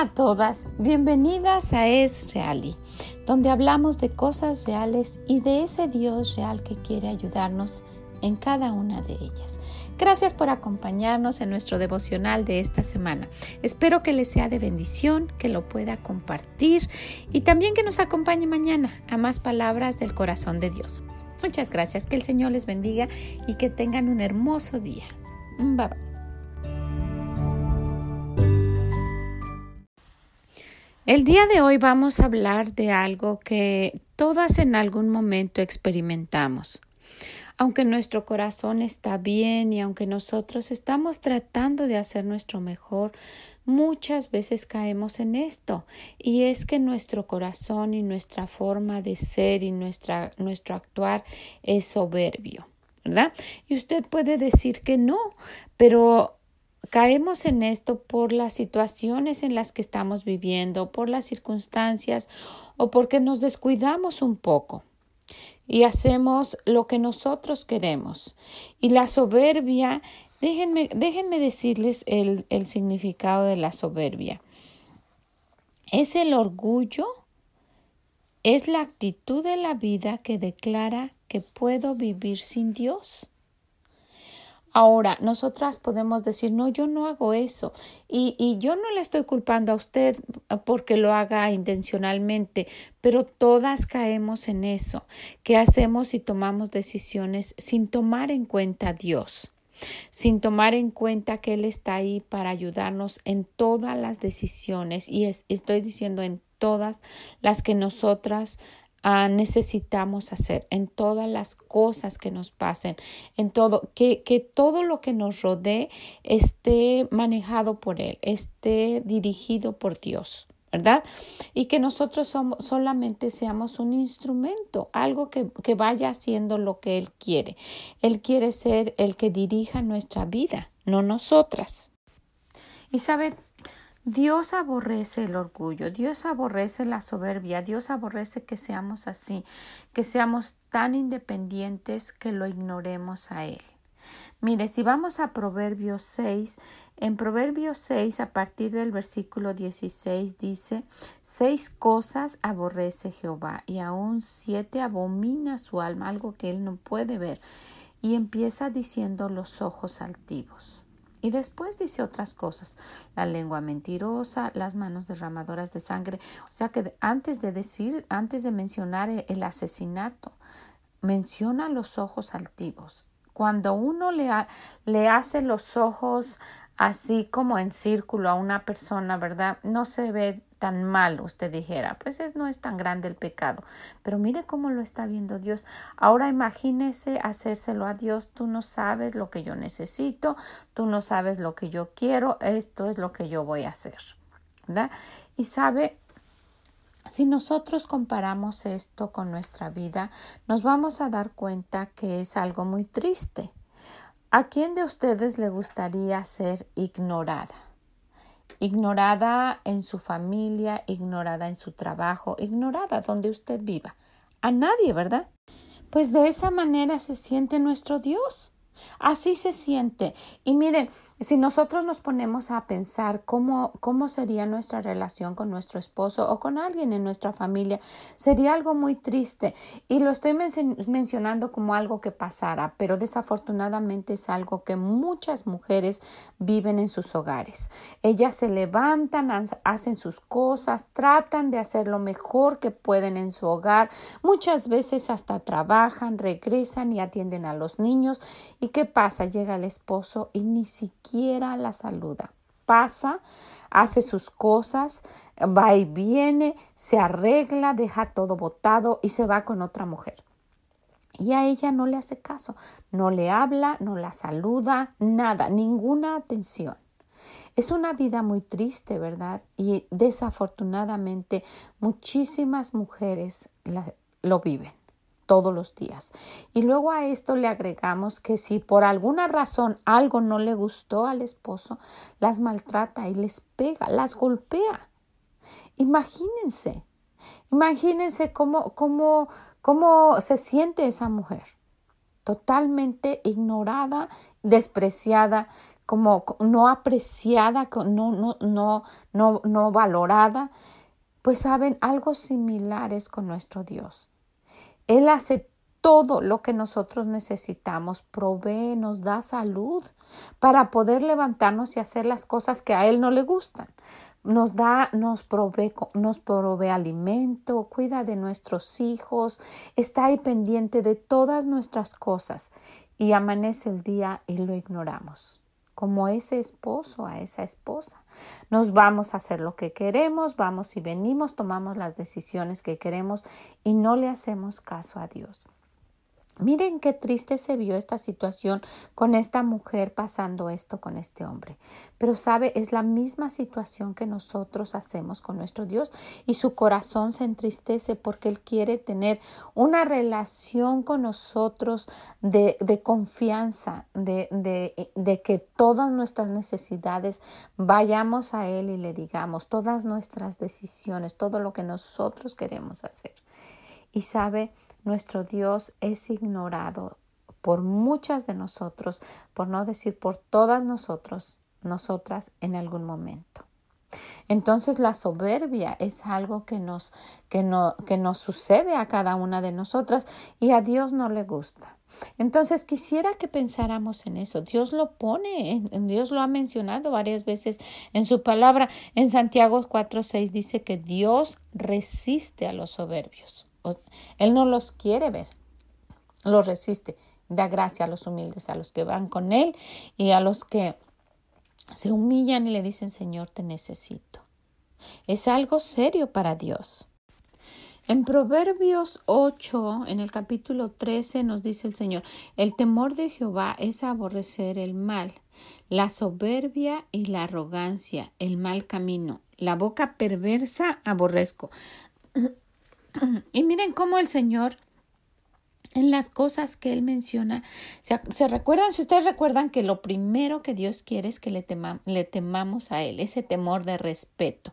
A todas, bienvenidas a Es Reali, donde hablamos de cosas reales y de ese Dios real que quiere ayudarnos en cada una de ellas. Gracias por acompañarnos en nuestro devocional de esta semana. Espero que les sea de bendición, que lo pueda compartir y también que nos acompañe mañana a más palabras del corazón de Dios. Muchas gracias, que el Señor les bendiga y que tengan un hermoso día. Bye bye. El día de hoy vamos a hablar de algo que todas en algún momento experimentamos. Aunque nuestro corazón está bien y aunque nosotros estamos tratando de hacer nuestro mejor, muchas veces caemos en esto y es que nuestro corazón y nuestra forma de ser y nuestra, nuestro actuar es soberbio. ¿verdad? Y usted puede decir que no, pero Caemos en esto por las situaciones en las que estamos viviendo, por las circunstancias o porque nos descuidamos un poco y hacemos lo que nosotros queremos. Y la soberbia, déjenme, déjenme decirles el, el significado de la soberbia. Es el orgullo, es la actitud de la vida que declara que puedo vivir sin Dios. Ahora, nosotras podemos decir, no, yo no hago eso y, y, yo no le estoy culpando a usted porque lo haga intencionalmente, pero todas caemos en eso, que hacemos y tomamos decisiones sin tomar en cuenta a Dios sin tomar en cuenta que Él está ahí para ayudarnos en todas las decisiones. Y estoy diciendo en todas las que nosotras Ah, necesitamos hacer en todas las cosas que nos pasen, en todo, que, que todo lo que nos rodee esté manejado por Él, esté dirigido por Dios. ¿verdad? Y que nosotros somos, solamente seamos un instrumento, algo que, que, vaya haciendo lo que Él quiere. Él quiere ser el que dirija nuestra vida, no nosotras. Y sabe, Dios aborrece el orgullo, Dios aborrece la soberbia, Dios aborrece que seamos así, que seamos tan independientes que lo ignoremos a Él. Mire, si vamos a Proverbios 6, en Proverbios 6, a partir del versículo 16, dice, seis cosas aborrece Jehová y aún siete abomina su alma, algo que él no puede ver. Y empieza diciendo los ojos altivos. Y después dice otras cosas, la lengua mentirosa, las manos derramadoras de sangre. O sea que antes de decir, antes de mencionar el asesinato, menciona los ojos altivos. Cuando uno le, le hace los ojos así como en círculo a una persona, ¿verdad? No se ve tan mal, usted dijera, pues no es tan grande el pecado, pero mire cómo lo está viendo Dios. Ahora imagínese hacérselo a Dios, tú no sabes lo que yo necesito, tú no sabes lo que yo quiero, esto es lo que yo voy a hacer, ¿verdad? Y sabe, si nosotros comparamos esto con nuestra vida, nos vamos a dar cuenta que es algo muy triste. ¿A quién de ustedes le gustaría ser ignorada? Ignorada en su familia, ignorada en su trabajo, ignorada donde usted viva. A nadie, ¿verdad? Pues de esa manera se siente nuestro Dios. Así se siente. Y miren, si nosotros nos ponemos a pensar cómo, cómo sería nuestra relación con nuestro esposo o con alguien en nuestra familia, sería algo muy triste. Y lo estoy mencionando como algo que pasara, pero desafortunadamente es algo que muchas mujeres viven en sus hogares. Ellas se levantan, hacen sus cosas, tratan de hacer lo mejor que pueden en su hogar, muchas veces hasta trabajan, regresan y atienden a los niños y qué pasa? Llega el esposo y ni siquiera la saluda. Pasa, hace sus cosas, va y viene, se arregla, deja todo botado y se va con otra mujer. Y a ella no le hace caso, no le habla, no la saluda, nada, ninguna atención. Es una vida muy triste, ¿verdad? Y desafortunadamente muchísimas mujeres lo viven todos los días. Y luego a esto le agregamos que si por alguna razón algo no le gustó al esposo, las maltrata y les pega, las golpea. Imagínense, imagínense cómo, cómo, cómo se siente esa mujer, totalmente ignorada, despreciada, como no apreciada, no, no, no, no, no valorada, pues saben, algo similar es con nuestro Dios. Él hace todo lo que nosotros necesitamos, provee, nos da salud para poder levantarnos y hacer las cosas que a Él no le gustan. Nos da, nos provee, nos provee alimento, cuida de nuestros hijos, está ahí pendiente de todas nuestras cosas y amanece el día y lo ignoramos como ese esposo a esa esposa. Nos vamos a hacer lo que queremos, vamos y venimos, tomamos las decisiones que queremos y no le hacemos caso a Dios. Miren qué triste se vio esta situación con esta mujer pasando esto con este hombre. Pero sabe, es la misma situación que nosotros hacemos con nuestro Dios y su corazón se entristece porque Él quiere tener una relación con nosotros de, confianza, de que todas nuestras necesidades vayamos a Él y le digamos todas nuestras decisiones, todo lo que nosotros queremos hacer. Y sabe, nuestro Dios es ignorado por muchas de nosotros, por no decir por todas nosotros, nosotras en algún momento. Entonces la soberbia es algo que nos, que no, que nos sucede a cada una de nosotras y a Dios no le gusta. Entonces quisiera que pensáramos en eso. Dios lo pone, Dios lo ha mencionado varias veces en su palabra. En Santiago 4.6 dice que Dios resiste a los soberbios. Él no los quiere ver, los resiste. Da gracia a los humildes, a los que van con Él y a los que se humillan y le dicen, Señor, te necesito. Es algo serio para Dios. En Proverbios 8, en el capítulo 13, nos dice el Señor, el temor de Jehová es aborrecer el mal, la soberbia y la arrogancia, el mal camino, la boca perversa aborrezco. Y miren cómo el Señor en las cosas que él menciona, se, recuerdan, si ustedes recuerdan que lo primero que Dios quiere es que le, le temamos a él, ese temor de respeto.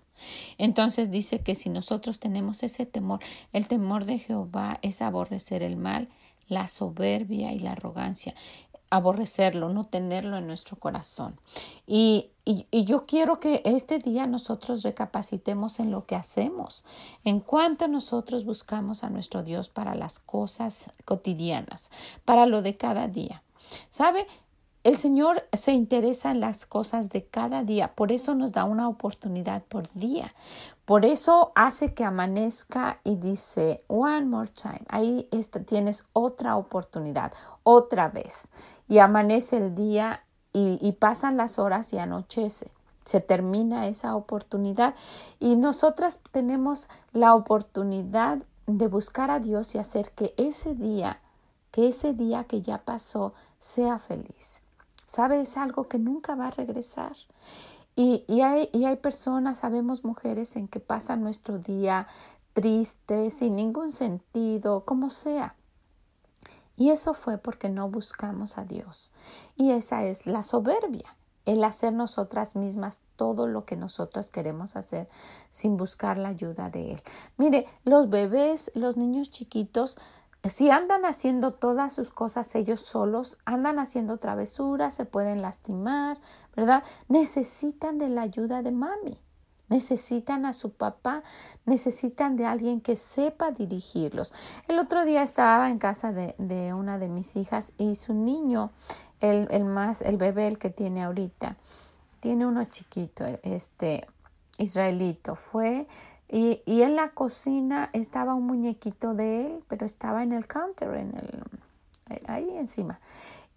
Entonces dice que si nosotros tenemos ese temor, el temor de Jehová es aborrecer el mal, la soberbia y la arrogancia aborrecerlo, no tenerlo en nuestro corazón. Y, y, yo quiero que este día nosotros recapacitemos en lo que hacemos, en cuanto nosotros buscamos a nuestro Dios para las cosas cotidianas, para lo de cada día. ¿Sabe? El Señor se interesa en las cosas de cada día, por eso nos da una oportunidad por día. Por eso hace que amanezca y dice, one more time, ahí tienes otra oportunidad, otra vez. Y amanece el día y, y pasan las horas y anochece se termina esa oportunidad y nosotras tenemos la oportunidad de buscar a Dios y hacer que ese día, que ese día que ya pasó, sea feliz. ¿Sabe? Es algo que nunca va a regresar. Y, y, hay, y hay personas, sabemos mujeres, en que pasan nuestro día triste, sin ningún sentido, como sea. Y eso fue porque no buscamos a Dios. Y esa es la soberbia, el hacer nosotras mismas todo lo que nosotras queremos hacer sin buscar la ayuda de Él. Mire, los bebés, los niños chiquitos, si andan haciendo todas sus cosas ellos solos, andan haciendo travesuras, se pueden lastimar, ¿verdad? Necesitan de la ayuda de mami, necesitan a su papá, necesitan de alguien que sepa dirigirlos. El otro día estaba en casa de, de una de mis hijas y su niño, el, el, más, el bebé el que tiene ahorita, tiene uno chiquito, este israelito, fue y, y, en la cocina estaba un muñequito de él, pero estaba en el counter, en el, ahí encima.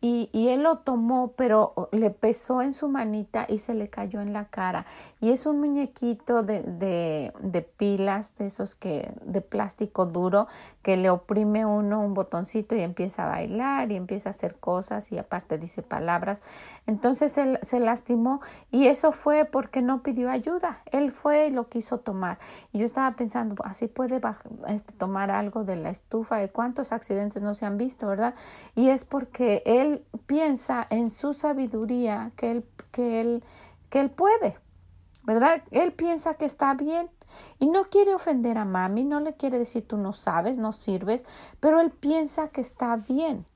Y, y, él lo tomó, pero le pesó en su manita y se le cayó en la cara. Y es un muñequito de, de, de, pilas, de esos que, de plástico duro, que le oprime uno un botoncito y empieza a bailar y empieza a hacer cosas y aparte dice palabras. Entonces él se lastimó y eso fue porque no pidió ayuda. Él fue y lo quiso tomar. Y yo estaba pensando, así puede este, tomar algo de la estufa. ¿De cuántos accidentes no se han visto, verdad? Y es porque él piensa en su sabiduría que él, que él, que él puede, ¿verdad? Él piensa que está bien y no quiere ofender a mami, no le quiere decir tú no sabes, no sirves, pero él piensa que está bien.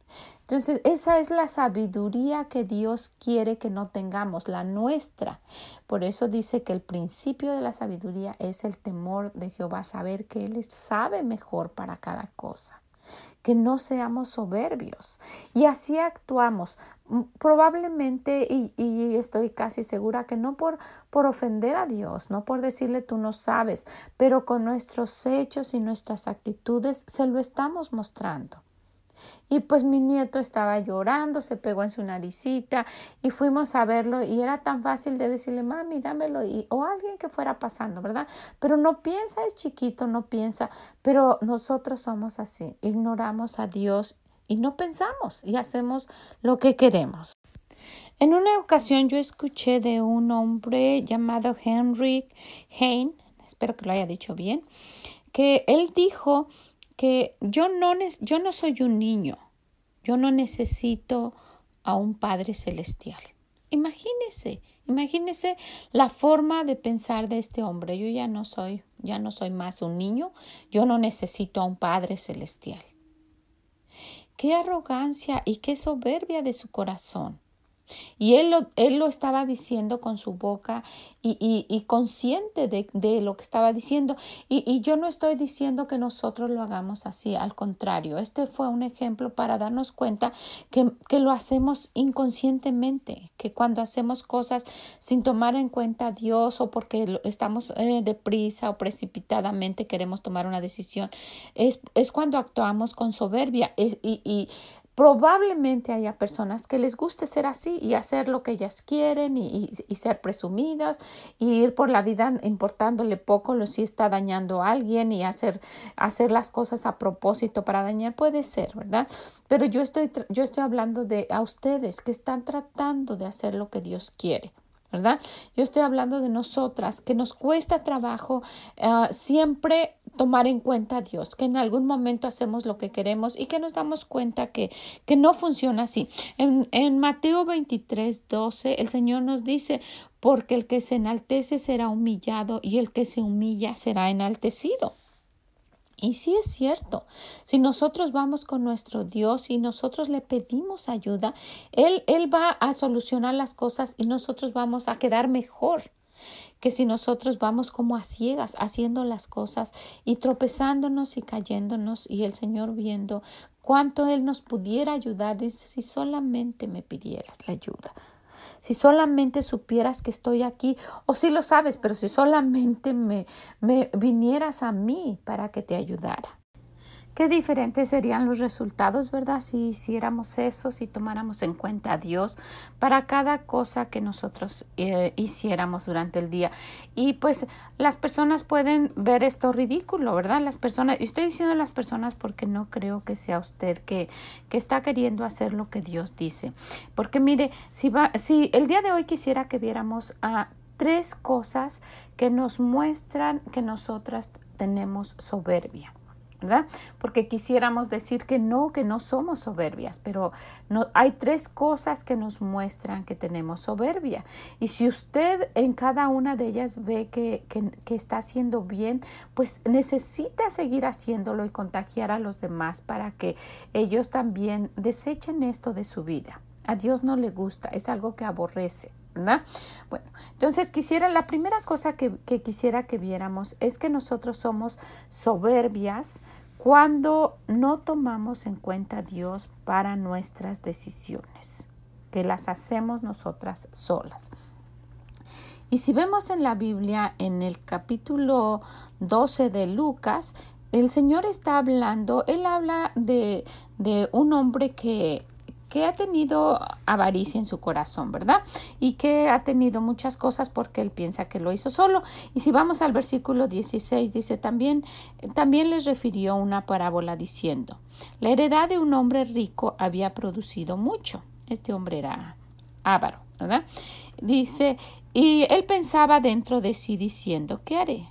Entonces, esa es la sabiduría que Dios quiere que no tengamos, la nuestra. Por eso dice que el principio de la sabiduría es el temor de Jehová, saber que Él sabe mejor para cada cosa que no seamos soberbios. Y así actuamos. Mm, probablemente, y, estoy casi segura que no por, por ofender a Dios, no por decirle tú no sabes, pero con nuestros hechos y nuestras actitudes se lo estamos mostrando. Y pues mi nieto estaba llorando, se pegó en su naricita y fuimos a verlo y era tan fácil de decirle, mami, dámelo y, o alguien que fuera pasando, ¿verdad? Pero no piensa, es chiquito, no piensa, pero nosotros somos así, ignoramos a Dios y no pensamos y hacemos lo que queremos. En una ocasión yo escuché de un hombre llamado Henry Hain, espero que lo haya dicho bien, que él dijo que yo no, yo no soy un niño, yo no necesito a un Padre Celestial. Imagínese, imagínese la forma de pensar de este hombre. Yo ya no soy, ya no soy más un niño, yo no necesito a un Padre Celestial. Qué arrogancia y qué soberbia de su corazón. Y él lo, él lo estaba diciendo con su boca y, y, y consciente de, de, lo que estaba diciendo. Y, y, yo no estoy diciendo que nosotros lo hagamos así, al contrario, este fue un ejemplo para darnos cuenta que, que lo hacemos inconscientemente, que cuando hacemos cosas sin tomar en cuenta a Dios o porque estamos eh, deprisa o precipitadamente queremos tomar una decisión, es, es cuando actuamos con soberbia. y, y Probablemente haya personas que les guste ser así y hacer lo que ellas quieren y, ser presumidas y ir por la vida importándole poco lo si está dañando a alguien y hacer, hacer las cosas a propósito para dañar. Puede ser, ¿verdad? Pero yo estoy, yo estoy hablando de a ustedes que están tratando de hacer lo que Dios quiere. ¿Verdad? Yo estoy hablando de nosotras, que nos cuesta trabajo uh, siempre tomar en cuenta a Dios, que en algún momento hacemos lo que queremos y que nos damos cuenta que, que no funciona así. En, en Mateo 23, 12, el Señor nos dice, porque el que se enaltece será humillado y el que se humilla será enaltecido. Y sí es cierto, si nosotros vamos con nuestro Dios y nosotros le pedimos ayuda, Él, Él va a solucionar las cosas y nosotros vamos a quedar mejor que si nosotros vamos como a ciegas haciendo las cosas y tropezándonos y cayéndonos y el Señor viendo cuánto Él nos pudiera ayudar, si solamente me pidieras la ayuda, si solamente supieras que estoy aquí, o si lo sabes, pero si solamente me, me vinieras a mí para que te ayudara. Qué diferentes serían los resultados, ¿verdad? Si hiciéramos eso, si tomáramos en cuenta a Dios para cada cosa que nosotros eh, hiciéramos durante el día. Y pues las personas pueden ver esto ridículo, ¿verdad? Las personas, y estoy diciendo las personas porque no creo que sea usted que, que está queriendo hacer lo que Dios dice. Porque mire, si, va, si el día de hoy quisiera que viéramos a tres cosas que nos muestran que nosotras tenemos soberbia. ¿Verdad? Porque quisiéramos decir que no, que no somos soberbias, pero no, hay tres cosas que nos muestran que tenemos soberbia. Y si usted en cada una de ellas ve que, que, que está haciendo bien, pues necesita seguir haciéndolo y contagiar a los demás para que ellos también desechen esto de su vida. A Dios no le gusta, es algo que aborrece. ¿Verdad? Bueno, entonces quisiera, la primera cosa que, que quisiera que viéramos es que nosotros somos soberbias cuando no tomamos en cuenta a Dios para nuestras decisiones, que las hacemos nosotras solas. Y si vemos en la Biblia, en el capítulo 12 de Lucas, el Señor está hablando, Él habla de, de un hombre que que ha tenido avaricia en su corazón, ¿verdad? Y que ha tenido muchas cosas porque él piensa que lo hizo solo. Y si vamos al versículo 16, dice también, también les refirió una parábola diciendo, la heredad de un hombre rico había producido mucho. Este hombre era ávaro, ¿verdad? Dice, y él pensaba dentro de sí diciendo, ¿qué haré?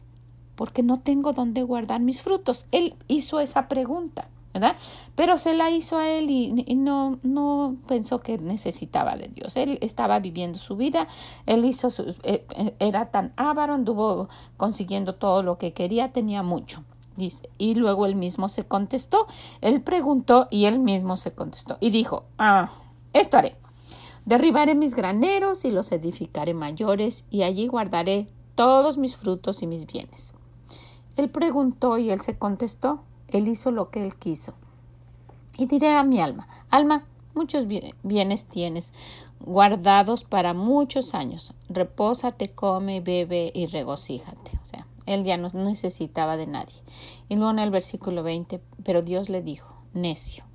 Porque no tengo dónde guardar mis frutos. Él hizo esa pregunta. ¿Verdad? Pero se la hizo a él y, no, no pensó que necesitaba de Dios. Él estaba viviendo su vida, él hizo su, eh, eh, era tan avaro, anduvo consiguiendo todo lo que quería, tenía mucho. Y luego él mismo se contestó. Él preguntó y él mismo se contestó. Y dijo, ah, esto haré. Derribaré mis graneros y los edificaré mayores, y allí guardaré todos mis frutos y mis bienes. Él preguntó y él se contestó. Él hizo lo que él quiso. Y diré a mi alma, alma, muchos bienes tienes guardados para muchos años. Repósate, come, bebe y regocíjate. O sea, él ya no necesitaba de nadie. Y luego en el versículo 20, pero Dios le dijo, necio,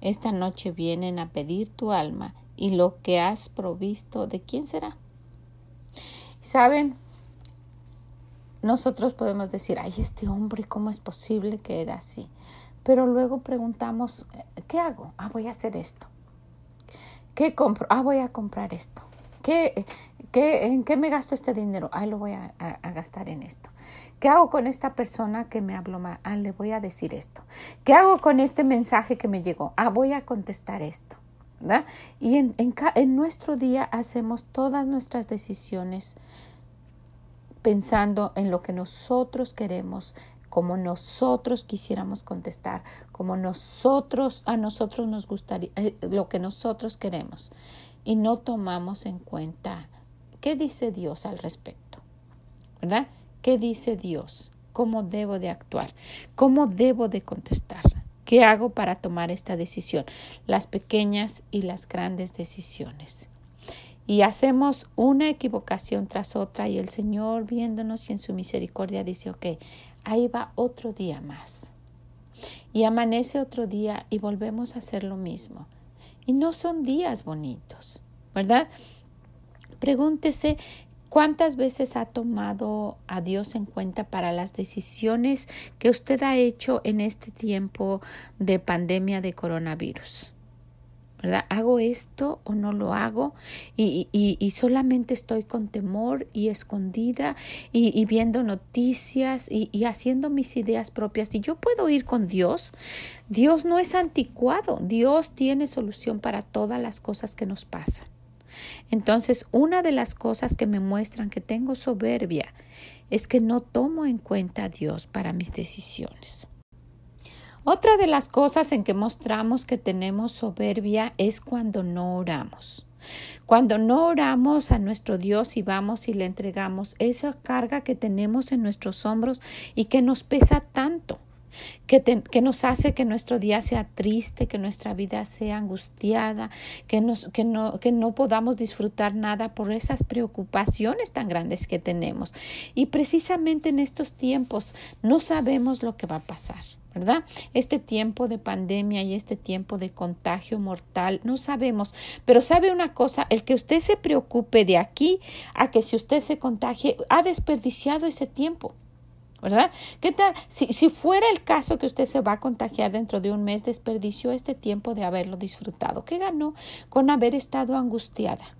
esta noche vienen a pedir tu alma y lo que has provisto, ¿de quién será? ¿Saben? Nosotros podemos decir, ay, este hombre, ¿cómo es posible que era así? Pero luego preguntamos, ¿qué hago? Ah, voy a hacer esto. ¿Qué compro? Ah, voy a comprar esto. ¿Qué, qué, ¿En qué me gasto este dinero? Ah, lo voy a, gastar en esto. ¿Qué hago con esta persona que me habló mal? Ah, le voy a decir esto. ¿Qué hago con este mensaje que me llegó? Ah, voy a contestar esto. Y en, en, en nuestro día hacemos todas nuestras decisiones pensando en lo que nosotros queremos, como nosotros quisiéramos contestar, como nosotros a nosotros nos gustaría, eh, lo que nosotros queremos y no tomamos en cuenta qué dice Dios al respecto, ¿verdad? ¿Qué dice Dios? ¿Cómo debo de actuar? ¿Cómo debo de contestar? ¿Qué hago para tomar esta decisión? Las pequeñas y las grandes decisiones. Y hacemos una equivocación tras otra y el Señor viéndonos y en su misericordia dice, ok, ahí va otro día más. Y amanece otro día y volvemos a hacer lo mismo. Y no son días bonitos, ¿verdad? Pregúntese cuántas veces ha tomado a Dios en cuenta para las decisiones que usted ha hecho en este tiempo de pandemia de coronavirus. ¿Verdad? ¿Hago esto o no lo hago? Y, solamente estoy con temor y escondida y viendo noticias y, haciendo mis ideas propias. Y yo puedo ir con Dios. Dios no es anticuado. Dios tiene solución para todas las cosas que nos pasan. Entonces, una de las cosas que me muestran que tengo soberbia es que no tomo en cuenta a Dios para mis decisiones. Otra de las cosas en que mostramos que tenemos soberbia es cuando no oramos. Cuando no oramos a nuestro Dios y vamos y le entregamos esa carga que tenemos en nuestros hombros y que nos pesa tanto, que, que, nos hace que nuestro día sea triste, que nuestra vida sea angustiada, que, que, no, que no podamos disfrutar nada por esas preocupaciones tan grandes que tenemos. Y precisamente en estos tiempos no sabemos lo que va a pasar. ¿Verdad? Este tiempo de pandemia y este tiempo de contagio mortal, no sabemos, pero sabe una cosa, el que usted se preocupe de aquí a que si usted se contagie, ha desperdiciado ese tiempo. ¿Verdad? ¿Qué tal? Si, si fuera el caso que usted se va a contagiar dentro de un mes, desperdició este tiempo de haberlo disfrutado. ¿Qué ganó con haber estado angustiada?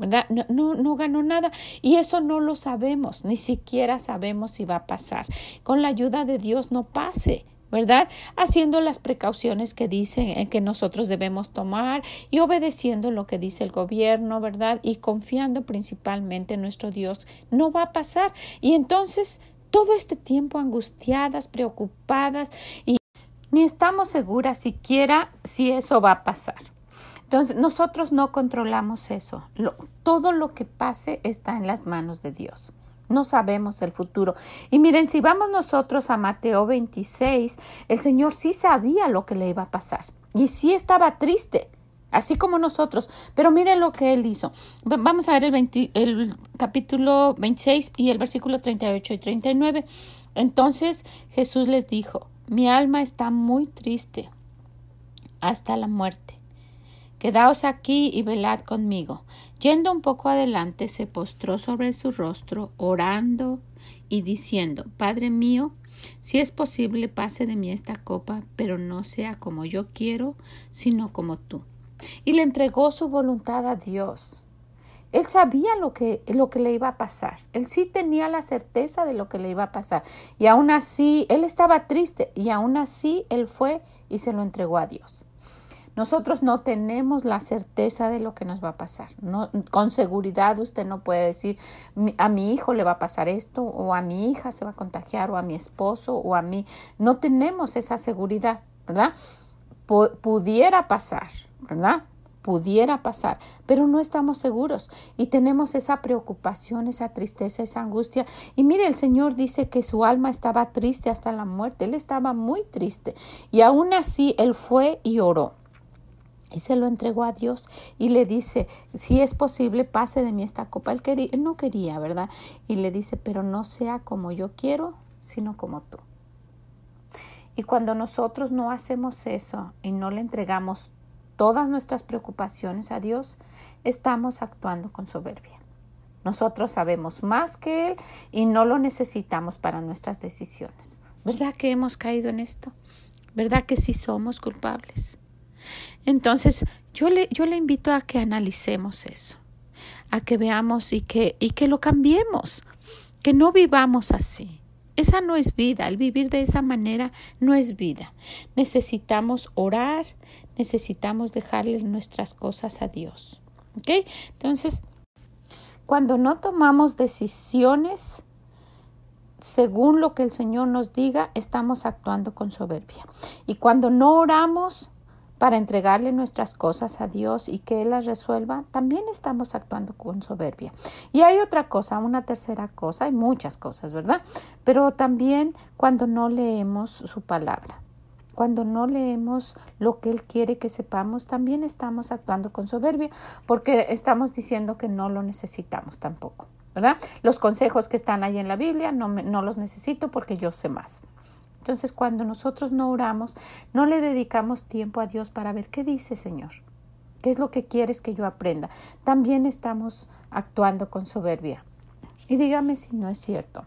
¿verdad? No, no, no, ganó nada y eso no lo sabemos, ni siquiera sabemos si va a pasar. Con la ayuda de Dios no pase, ¿verdad? Haciendo las precauciones que dicen eh, que nosotros debemos tomar y obedeciendo lo que dice el gobierno, ¿verdad? Y confiando principalmente en nuestro Dios, no va a pasar. Y entonces, todo este tiempo angustiadas, preocupadas y ni estamos seguras siquiera si eso va a pasar. Entonces, nosotros no controlamos eso. todo lo que pase está en las manos de Dios. No sabemos el futuro. Y miren, si vamos nosotros a Mateo 26, el Señor sí sabía lo que le iba a pasar. Y sí estaba triste, así como nosotros. Pero miren lo que él hizo. Vamos a ver el, el capítulo 26 y el versículo 38 y 39. Entonces Jesús les dijo, mi alma está muy triste hasta la muerte. Quedaos aquí y velad conmigo. Yendo un poco adelante, se postró sobre su rostro, orando y diciendo Padre mío, si es posible, pase de mí esta copa, pero no sea como yo quiero, sino como tú. Y le entregó su voluntad a Dios. Él sabía lo que, lo que le iba a pasar. Él sí tenía la certeza de lo que le iba a pasar. Y aún así, él estaba triste y aún así él fue y se lo entregó a Dios. Nosotros no tenemos la certeza de lo que nos va a pasar. No, con seguridad usted no puede decir a mi hijo le va a pasar esto o a mi hija se va a contagiar o a mi esposo o a mí. No tenemos esa seguridad, ¿verdad? pudiera pasar, ¿verdad? pudiera pasar, pero no estamos seguros y tenemos esa preocupación, esa tristeza, esa angustia. Y mire, el Señor dice que su alma estaba triste hasta la muerte, él estaba muy triste y aún así él fue y oró. Y se lo entregó a Dios y le dice, si es posible, pase de mí esta copa. Él, quería, él no quería, ¿verdad? Y le dice, pero no sea como yo quiero, sino como tú. Y cuando nosotros no hacemos eso y no le entregamos todas nuestras preocupaciones a Dios, estamos actuando con soberbia. Nosotros sabemos más que Él y no lo necesitamos para nuestras decisiones. ¿Verdad que hemos caído en esto? ¿Verdad que sí somos culpables? Entonces, yo le, yo le invito a que analicemos eso, a que veamos y que, y que lo cambiemos, que no vivamos así. Esa no es vida, el vivir de esa manera no es vida. Necesitamos orar, necesitamos dejarle nuestras cosas a Dios. Entonces, cuando no tomamos decisiones según lo que el Señor nos diga, estamos actuando con soberbia. Y cuando no oramos para entregarle nuestras cosas a Dios y que Él las resuelva, también estamos actuando con soberbia. Y hay otra cosa, una tercera cosa, hay muchas cosas, ¿verdad? Pero también cuando no leemos su palabra. Cuando no leemos lo que Él quiere que sepamos, también estamos actuando con soberbia porque estamos diciendo que no lo necesitamos tampoco, ¿verdad? Los consejos que están ahí en la Biblia no, no los necesito porque yo sé más. Entonces, cuando nosotros no oramos, no le dedicamos tiempo a Dios para ver qué dice Señor, qué es lo que quieres que yo aprenda. También estamos actuando con soberbia. Y dígame si no es cierto.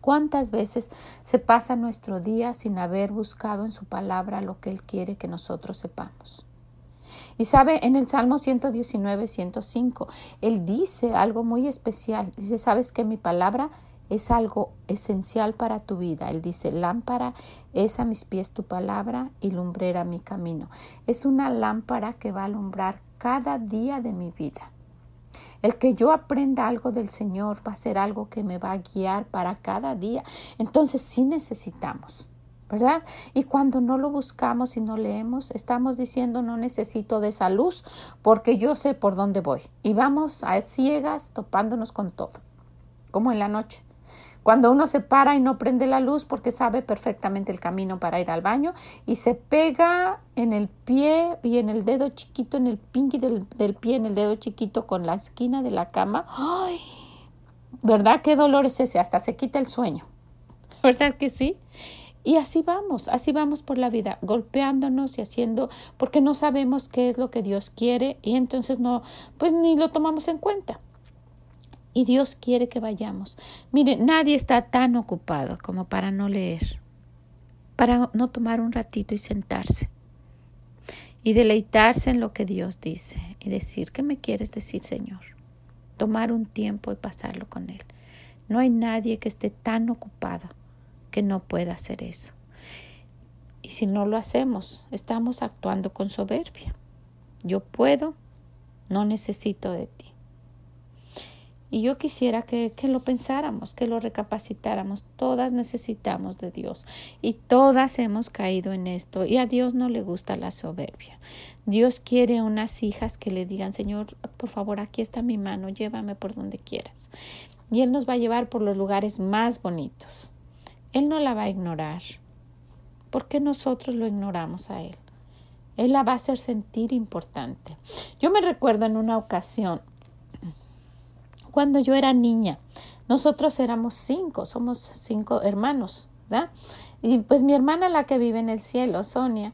¿Cuántas veces se pasa nuestro día sin haber buscado en su palabra lo que Él quiere que nosotros sepamos? Y sabe, en el Salmo 119, 105, Él dice algo muy especial. Dice, ¿sabes que mi palabra es algo esencial para tu vida? Él dice, lámpara es a mis pies tu palabra y lumbrera mi camino. Es una lámpara que va a alumbrar cada día de mi vida. El que yo aprenda algo del Señor va a ser algo que me va a guiar para cada día. Entonces sí necesitamos, ¿verdad? Y cuando no lo buscamos y no leemos, estamos diciendo no necesito de esa luz porque yo sé por dónde voy. Y vamos a ciegas topándonos con todo, como en la noche. Cuando uno se para y no prende la luz porque sabe perfectamente el camino para ir al baño y se pega en el pie y en el dedo chiquito, en el pinky del, del pie, en el dedo chiquito con la esquina de la cama. ¡Ay! ¿Verdad? ¿Qué dolor es ese? Hasta se quita el sueño. ¿Verdad que sí? Y así vamos, así vamos por la vida, golpeándonos y haciendo, porque no sabemos qué es lo que Dios quiere y entonces no, pues ni lo tomamos en cuenta y Dios quiere que vayamos. Mire, nadie está tan ocupado como para no leer, para no tomar un ratito y sentarse y deleitarse en lo que Dios dice y decir, ¿qué me quieres decir, Señor? Tomar un tiempo y pasarlo con Él. No hay nadie que esté tan ocupado que no pueda hacer eso. Y si no lo hacemos, estamos actuando con soberbia. Yo puedo, no necesito de ti. Y yo quisiera que, que, lo pensáramos, que lo recapacitáramos. Todas necesitamos de Dios y todas hemos caído en esto y a Dios no le gusta la soberbia. Dios quiere unas hijas que le digan, Señor, por favor, aquí está mi mano, llévame por donde quieras. Y Él nos va a llevar por los lugares más bonitos. Él no la va a ignorar. ¿Por qué nosotros lo ignoramos a Él? Él la va a hacer sentir importante. Yo me recuerdo en una ocasión cuando yo era niña. Nosotros éramos cinco, somos cinco hermanos, ¿verdad? Y pues mi hermana, la que vive en el cielo, Sonia,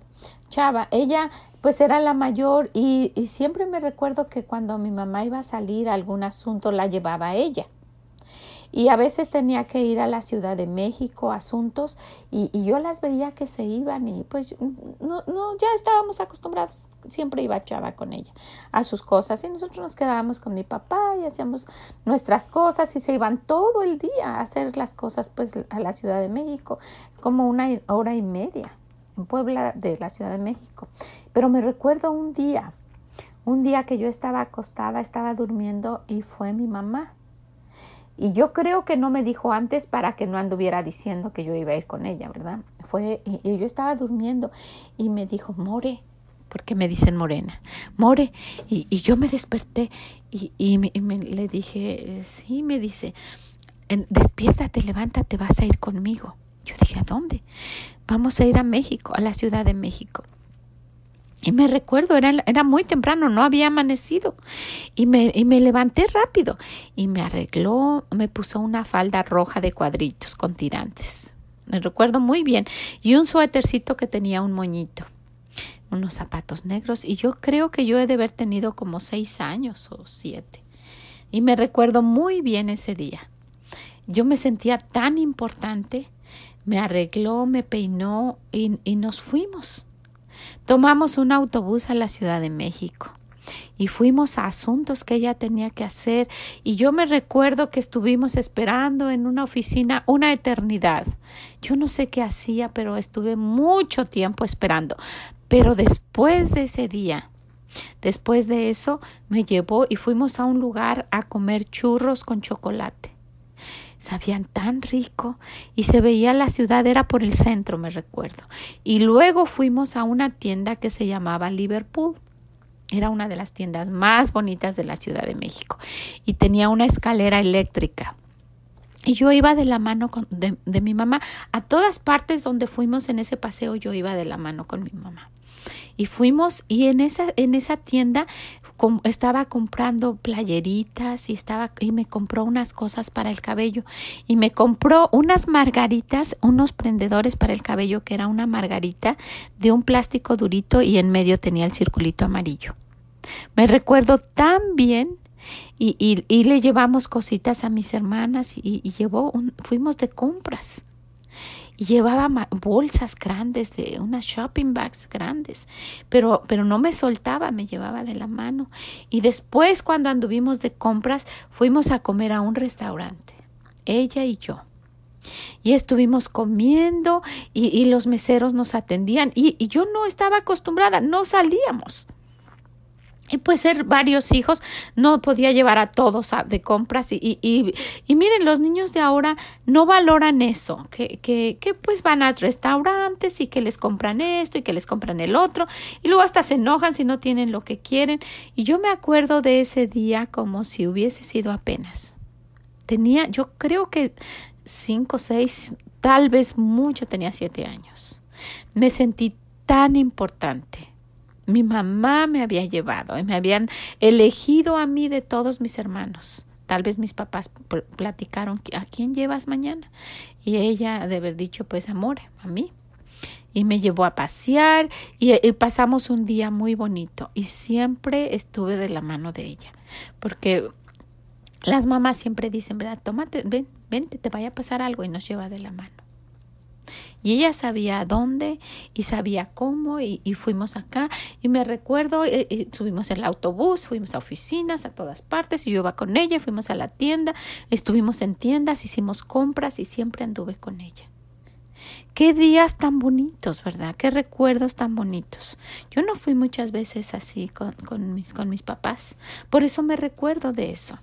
Chava, ella pues era la mayor y, siempre me recuerdo que cuando mi mamá iba a salir a algún asunto la llevaba ella y a veces tenía que ir a la Ciudad de México asuntos y, yo las veía que se iban y pues no, no, ya estábamos acostumbrados, siempre iba Chava con ella a sus cosas y nosotros nos quedábamos con mi papá y hacíamos nuestras cosas y se iban todo el día a hacer las cosas pues a la Ciudad de México, es como una hora y media. en Puebla de la Ciudad de México. Pero me recuerdo un día, un día que yo estaba acostada, estaba durmiendo y fue mi mamá. Y yo creo que no me dijo antes para que no anduviera diciendo que yo iba a ir con ella, ¿verdad? Fue, y, yo estaba durmiendo y me dijo, More, porque me dicen morena, More, y, yo me desperté y, y, me, le dije, sí, me dice, despiértate, levántate, vas a ir conmigo. Yo dije, ¿a dónde? Vamos a ir a México, a la Ciudad de México. Y me recuerdo, era, era muy temprano, no había amanecido. Y me, y me levanté rápido y me arregló, me puso una falda roja de cuadritos con tirantes. Me recuerdo muy bien. Y un suétercito que tenía un moñito. Unos zapatos negros. Y yo creo que yo he de haber tenido como seis años o siete. Y me recuerdo muy bien ese día. Yo me sentía tan importante. Me arregló, me peinó y, y nos fuimos. Tomamos un autobús a la Ciudad de México y fuimos a asuntos que ella tenía que hacer y yo me recuerdo que estuvimos esperando en una oficina una eternidad. Yo no sé qué hacía, pero estuve mucho tiempo esperando. Pero después de ese día, después de eso, me llevó y fuimos a un lugar a comer churros con chocolate sabían tan rico y se veía la ciudad, era por el centro, me recuerdo. Y luego fuimos a una tienda que se llamaba Liverpool. Era una de las tiendas más bonitas de la Ciudad de México y tenía una escalera eléctrica. Y yo iba de la mano de, de mi mamá. A todas partes donde fuimos en ese paseo, yo iba de la mano con mi mamá y fuimos y en esa en esa tienda estaba comprando playeritas y estaba y me compró unas cosas para el cabello y me compró unas margaritas, unos prendedores para el cabello que era una margarita de un plástico durito y en medio tenía el circulito amarillo. Me recuerdo tan bien y, y, y le llevamos cositas a mis hermanas y, y llevó fuimos de compras llevaba bolsas grandes de unas shopping bags grandes, pero pero no me soltaba, me llevaba de la mano y después cuando anduvimos de compras fuimos a comer a un restaurante, ella y yo. Y estuvimos comiendo y, los meseros nos atendían y yo no estaba acostumbrada, no salíamos. Pues ser varios hijos, no podía llevar a todos de compras y, y, y, miren, los niños de ahora no valoran eso, que, que, que pues van a restaurantes y que les compran esto y que les compran el otro y luego hasta se enojan si no tienen lo que quieren. Y yo me acuerdo de ese día como si hubiese sido apenas. Tenía, yo creo que cinco, seis, tal vez mucho, tenía siete años. Me sentí tan importante mi mamá me había llevado y me habían elegido a mí de todos mis hermanos. Tal vez mis papás platicaron a quién llevas mañana y ella de haber dicho pues amor a mí y me llevó a pasear y, pasamos un día muy bonito y siempre estuve de la mano de ella. Porque las mamás siempre dicen verdad tómate ven vente te vaya a pasar algo y nos lleva de la mano y ella sabía dónde y sabía cómo y, fuimos acá. Y me recuerdo, eh, eh, subimos el autobús, fuimos a oficinas, a todas partes, y yo iba con ella, fuimos a la tienda, estuvimos en tiendas, hicimos compras y siempre anduve con ella. Qué días tan bonitos, ¿verdad? Qué recuerdos tan bonitos. Yo no fui muchas veces así con, con, mis, con mis papás, por eso me recuerdo de eso.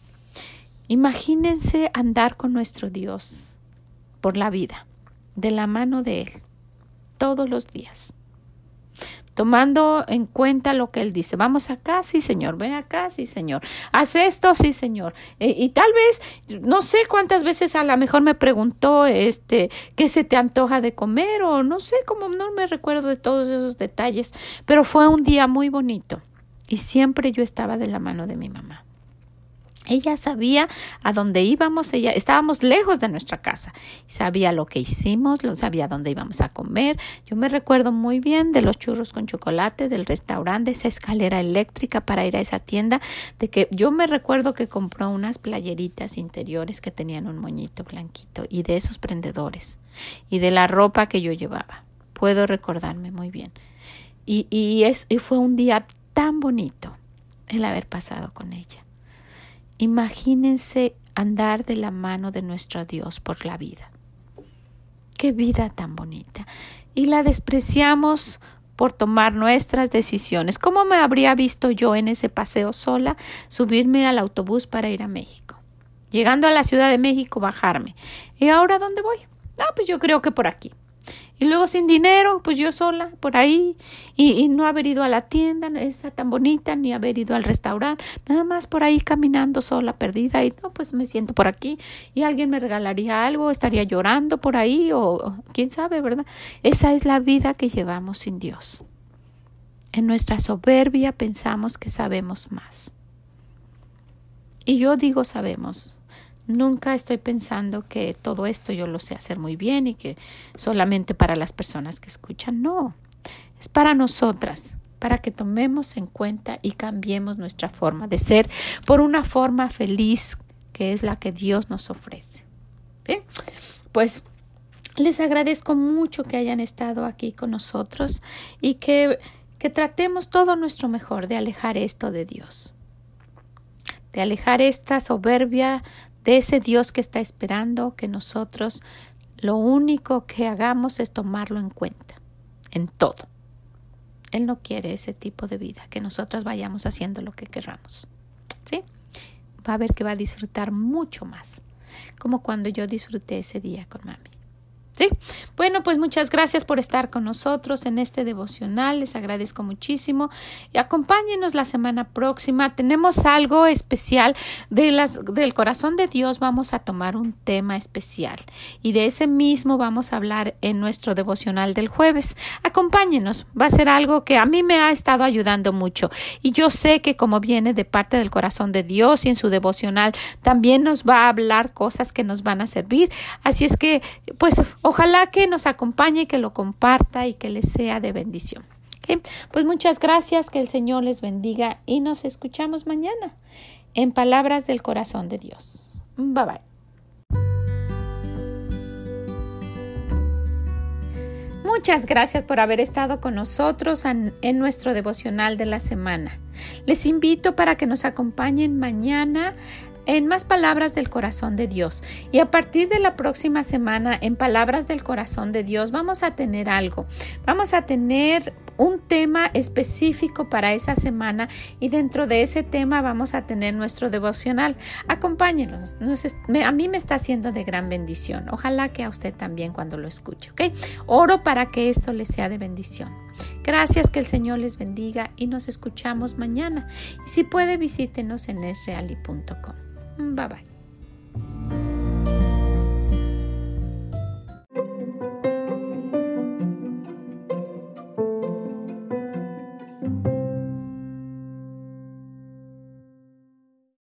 Imagínense andar con nuestro Dios por la vida de la mano de Él todos los días. Tomando en cuenta lo que Él dice. Vamos acá, sí, Señor. Ven acá, sí, Señor. Haz esto, sí, Señor. E, y tal vez, no sé cuántas veces a lo mejor me preguntó, este, qué se te antoja de comer o no sé, como no me recuerdo de todos esos detalles. Pero fue un día muy bonito. Y siempre yo estaba de la mano de mi mamá. Ella sabía a dónde íbamos, ella estábamos lejos de nuestra casa, sabía lo que hicimos, sabía dónde íbamos a comer. Yo me recuerdo muy bien de los churros con chocolate, del restaurante, esa escalera eléctrica para ir a esa tienda, de que yo me recuerdo que compró unas playeritas interiores que tenían un moñito blanquito y de esos prendedores y de la ropa que yo llevaba. Puedo recordarme muy bien. Y, y, es, y fue un día tan bonito el haber pasado con ella. Imagínense andar de la mano de nuestro Dios por la vida. Qué vida tan bonita. y la despreciamos por tomar nuestras decisiones. ¿Cómo me habría visto yo en ese paseo sola subirme al autobús para ir a México? Llegando a la Ciudad de México, bajarme. ¿Y ahora dónde voy? Ah, pues yo creo que por aquí. Y luego sin dinero, pues yo sola, por ahí, y, no haber ido a la tienda, esa tan bonita, ni haber ido al restaurante, nada más por ahí caminando sola, perdida, y no, pues me siento por aquí, y alguien me regalaría algo, estaría llorando por ahí, o quién sabe, ¿verdad? Esa es la vida que llevamos sin Dios. En nuestra soberbia pensamos que sabemos más. Y yo digo sabemos, Nunca estoy pensando que todo esto yo lo sé hacer muy bien y que solamente para las personas que escuchan. No, es para nosotras, para que tomemos en cuenta y cambiemos nuestra forma de ser por una forma feliz que es la que Dios nos ofrece. Pues les agradezco mucho que hayan estado aquí con nosotros y que, que tratemos todo nuestro mejor de alejar esto de Dios, de alejar esta soberbia de ese Dios que está esperando que nosotros lo único que hagamos es tomarlo en cuenta, en todo. Él no quiere ese tipo de vida, que nosotros vayamos haciendo lo que querramos. ¿Sí? Va a ver que va a disfrutar mucho más, como cuando yo disfruté ese día con mami. Bueno, pues muchas gracias por estar con nosotros en este devocional. Les agradezco muchísimo. Y acompáñenos la semana próxima. Tenemos algo especial de las, del corazón de Dios. Vamos a tomar un tema especial. Y de ese mismo vamos a hablar en nuestro devocional del jueves. Acompáñenos. Va a ser algo que a mí me ha estado ayudando mucho. Y yo sé que como viene de parte del corazón de Dios y en su devocional, también nos va a hablar cosas que nos van a servir. Así es que, pues, Ojalá que nos acompañe, que lo comparta y que le sea de bendición. Pues muchas gracias, que el Señor les bendiga y nos escuchamos mañana en Palabras del Corazón de Dios. Bye bye. Muchas gracias por haber estado con nosotros en, en, nuestro devocional de la semana. Les invito para que nos acompañen mañana en más palabras del corazón de Dios. Y a partir de la próxima semana, en palabras del corazón de Dios, vamos a tener algo. Vamos a tener un tema específico para esa semana y dentro de ese tema vamos a tener nuestro devocional. Acompáñenos. a mí me está haciendo de gran bendición. Ojalá que a usted también cuando lo escuche. ¿ok? Oro para que esto le sea de bendición. Gracias, que el Señor les bendiga y nos escuchamos mañana. Y si puede, visítenos en esreali.com. Bye bye.